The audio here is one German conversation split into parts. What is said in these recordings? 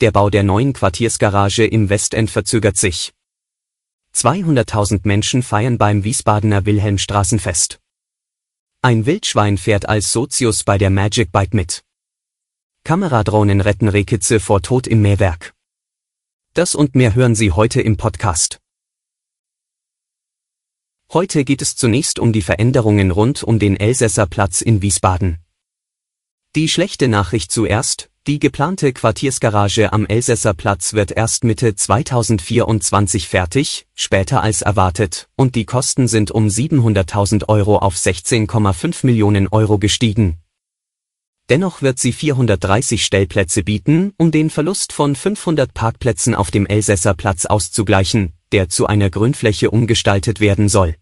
Der Bau der neuen Quartiersgarage im Westend verzögert sich. 200.000 Menschen feiern beim Wiesbadener Wilhelmstraßenfest. Ein Wildschwein fährt als Sozius bei der Magic Bike mit. Kameradrohnen retten Rehkitze vor Tod im Mähwerk. Das und mehr hören Sie heute im Podcast. Heute geht es zunächst um die Veränderungen rund um den Elsässer Platz in Wiesbaden. Die schlechte Nachricht zuerst, die geplante Quartiersgarage am Elsässer Platz wird erst Mitte 2024 fertig, später als erwartet, und die Kosten sind um 700.000 Euro auf 16,5 Millionen Euro gestiegen. Dennoch wird sie 430 Stellplätze bieten, um den Verlust von 500 Parkplätzen auf dem Elsässer Platz auszugleichen, der zu einer Grünfläche umgestaltet werden soll.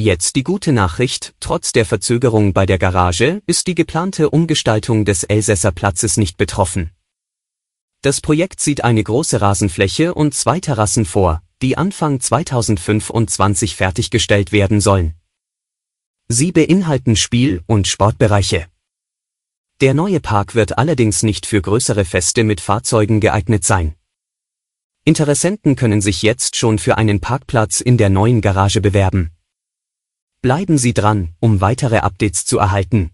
Jetzt die gute Nachricht, trotz der Verzögerung bei der Garage ist die geplante Umgestaltung des Elsässer Platzes nicht betroffen. Das Projekt sieht eine große Rasenfläche und zwei Terrassen vor, die Anfang 2025 fertiggestellt werden sollen. Sie beinhalten Spiel- und Sportbereiche. Der neue Park wird allerdings nicht für größere Feste mit Fahrzeugen geeignet sein. Interessenten können sich jetzt schon für einen Parkplatz in der neuen Garage bewerben. Bleiben Sie dran, um weitere Updates zu erhalten.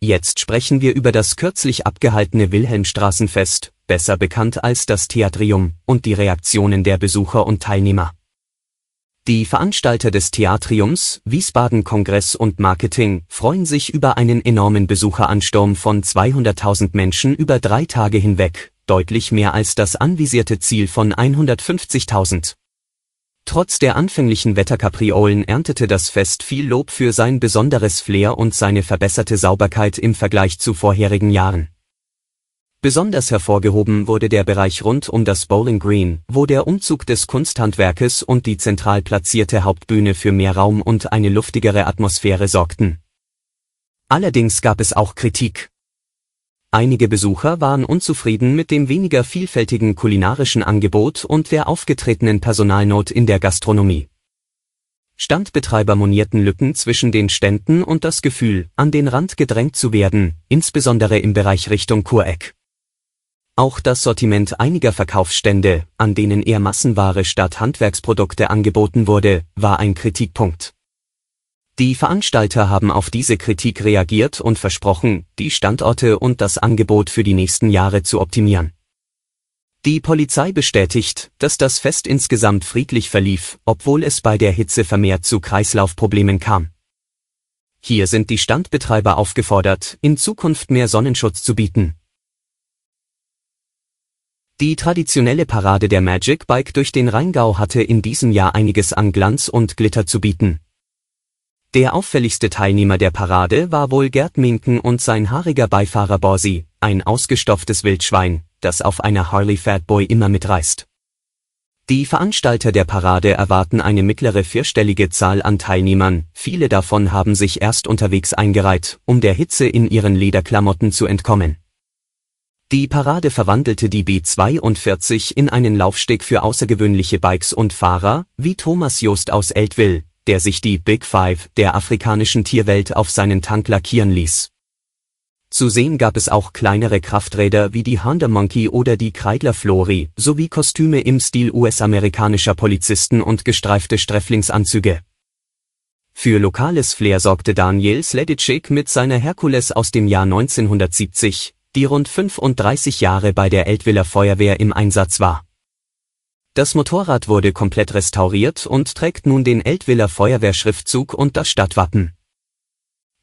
Jetzt sprechen wir über das kürzlich abgehaltene Wilhelmstraßenfest, besser bekannt als das Theatrium, und die Reaktionen der Besucher und Teilnehmer. Die Veranstalter des Theatriums, Wiesbaden Kongress und Marketing, freuen sich über einen enormen Besucheransturm von 200.000 Menschen über drei Tage hinweg, deutlich mehr als das anvisierte Ziel von 150.000. Trotz der anfänglichen Wetterkapriolen erntete das Fest viel Lob für sein besonderes Flair und seine verbesserte Sauberkeit im Vergleich zu vorherigen Jahren. Besonders hervorgehoben wurde der Bereich rund um das Bowling Green, wo der Umzug des Kunsthandwerkes und die zentral platzierte Hauptbühne für mehr Raum und eine luftigere Atmosphäre sorgten. Allerdings gab es auch Kritik. Einige Besucher waren unzufrieden mit dem weniger vielfältigen kulinarischen Angebot und der aufgetretenen Personalnot in der Gastronomie. Standbetreiber monierten Lücken zwischen den Ständen und das Gefühl, an den Rand gedrängt zu werden, insbesondere im Bereich Richtung Kureck. Auch das Sortiment einiger Verkaufsstände, an denen eher Massenware statt Handwerksprodukte angeboten wurde, war ein Kritikpunkt. Die Veranstalter haben auf diese Kritik reagiert und versprochen, die Standorte und das Angebot für die nächsten Jahre zu optimieren. Die Polizei bestätigt, dass das Fest insgesamt friedlich verlief, obwohl es bei der Hitze vermehrt zu Kreislaufproblemen kam. Hier sind die Standbetreiber aufgefordert, in Zukunft mehr Sonnenschutz zu bieten. Die traditionelle Parade der Magic Bike durch den Rheingau hatte in diesem Jahr einiges an Glanz und Glitter zu bieten. Der auffälligste Teilnehmer der Parade war wohl Gerd Minken und sein haariger Beifahrer Borsi, ein ausgestopftes Wildschwein, das auf einer Harley Fatboy immer mitreißt. Die Veranstalter der Parade erwarten eine mittlere vierstellige Zahl an Teilnehmern, viele davon haben sich erst unterwegs eingereiht, um der Hitze in ihren Lederklamotten zu entkommen. Die Parade verwandelte die B42 in einen Laufsteg für außergewöhnliche Bikes und Fahrer, wie Thomas Jost aus Eltville, der sich die Big Five der afrikanischen Tierwelt auf seinen Tank lackieren ließ. Zu sehen gab es auch kleinere Krafträder wie die Honda Monkey oder die Kreidler Flori, sowie Kostüme im Stil US-amerikanischer Polizisten und gestreifte Sträflingsanzüge. Für lokales Flair sorgte Daniel Sledicek mit seiner Herkules aus dem Jahr 1970, die rund 35 Jahre bei der Eltviller Feuerwehr im Einsatz war. Das Motorrad wurde komplett restauriert und trägt nun den Eltviller Feuerwehrschriftzug und das Stadtwappen.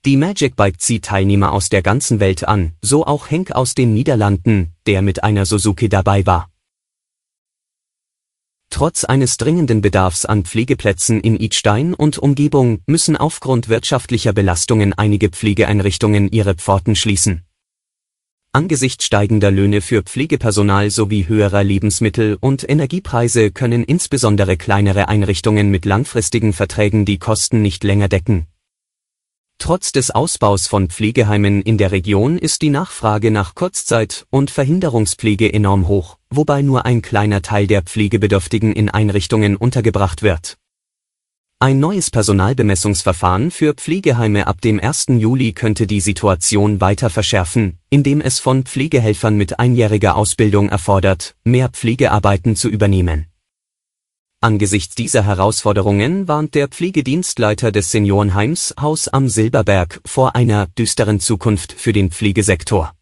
Die Magic Bike zieht Teilnehmer aus der ganzen Welt an, so auch Henk aus den Niederlanden, der mit einer Suzuki dabei war. Trotz eines dringenden Bedarfs an Pflegeplätzen in Idstein und Umgebung müssen aufgrund wirtschaftlicher Belastungen einige Pflegeeinrichtungen ihre Pforten schließen. Angesichts steigender Löhne für Pflegepersonal sowie höherer Lebensmittel- und Energiepreise können insbesondere kleinere Einrichtungen mit langfristigen Verträgen die Kosten nicht länger decken. Trotz des Ausbaus von Pflegeheimen in der Region ist die Nachfrage nach Kurzzeit- und Verhinderungspflege enorm hoch, wobei nur ein kleiner Teil der Pflegebedürftigen in Einrichtungen untergebracht wird ein neues Personalbemessungsverfahren für Pflegeheime ab dem 1. Juli könnte die Situation weiter verschärfen, indem es von Pflegehelfern mit einjähriger Ausbildung erfordert, mehr Pflegearbeiten zu übernehmen. Angesichts dieser Herausforderungen warnt der Pflegedienstleiter des Seniorenheims Haus am Silberberg vor einer düsteren Zukunft für den Pflegesektor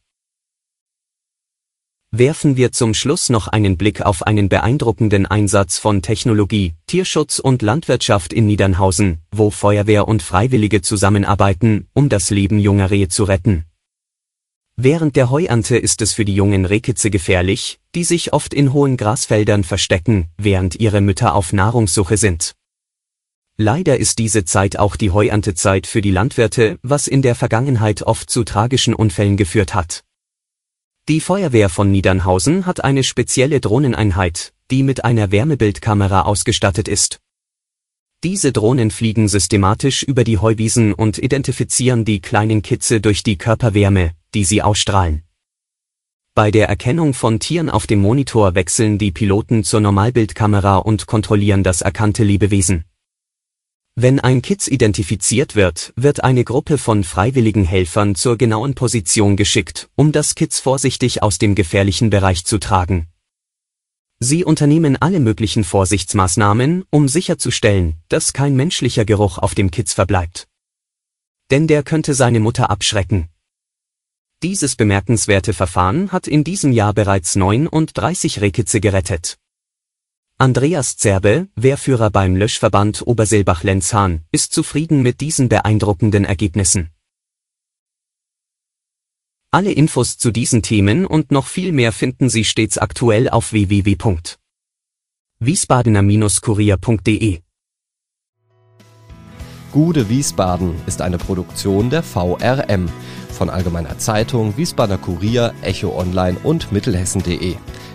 Werfen wir zum Schluss noch einen Blick auf einen beeindruckenden Einsatz von Technologie, Tierschutz und Landwirtschaft in Niedernhausen, wo Feuerwehr und Freiwillige zusammenarbeiten, um das Leben junger Rehe zu retten. Während der Heuernte ist es für die jungen Rehkitze gefährlich, die sich oft in hohen Grasfeldern verstecken, während ihre Mütter auf Nahrungssuche sind. Leider ist diese Zeit auch die Heuerntezeit für die Landwirte, was in der Vergangenheit oft zu tragischen Unfällen geführt hat. Die Feuerwehr von Niedernhausen hat eine spezielle Drohneneinheit, die mit einer Wärmebildkamera ausgestattet ist. Diese Drohnen fliegen systematisch über die Heuwiesen und identifizieren die kleinen Kitze durch die Körperwärme, die sie ausstrahlen. Bei der Erkennung von Tieren auf dem Monitor wechseln die Piloten zur Normalbildkamera und kontrollieren das erkannte Lebewesen wenn ein Kitz identifiziert wird, wird eine Gruppe von freiwilligen Helfern zur genauen Position geschickt, um das Kitz vorsichtig aus dem gefährlichen Bereich zu tragen. Sie unternehmen alle möglichen Vorsichtsmaßnahmen, um sicherzustellen, dass kein menschlicher Geruch auf dem Kitz verbleibt. Denn der könnte seine Mutter abschrecken. Dieses bemerkenswerte Verfahren hat in diesem Jahr bereits 39 Rehkitze gerettet. Andreas Zerbe, Wehrführer beim Löschverband Obersilbach-Lenzhahn, ist zufrieden mit diesen beeindruckenden Ergebnissen. Alle Infos zu diesen Themen und noch viel mehr finden Sie stets aktuell auf www.wiesbadener-kurier.de. Gude Wiesbaden ist eine Produktion der VRM von Allgemeiner Zeitung, Wiesbadener Kurier, Echo Online und Mittelhessen.de.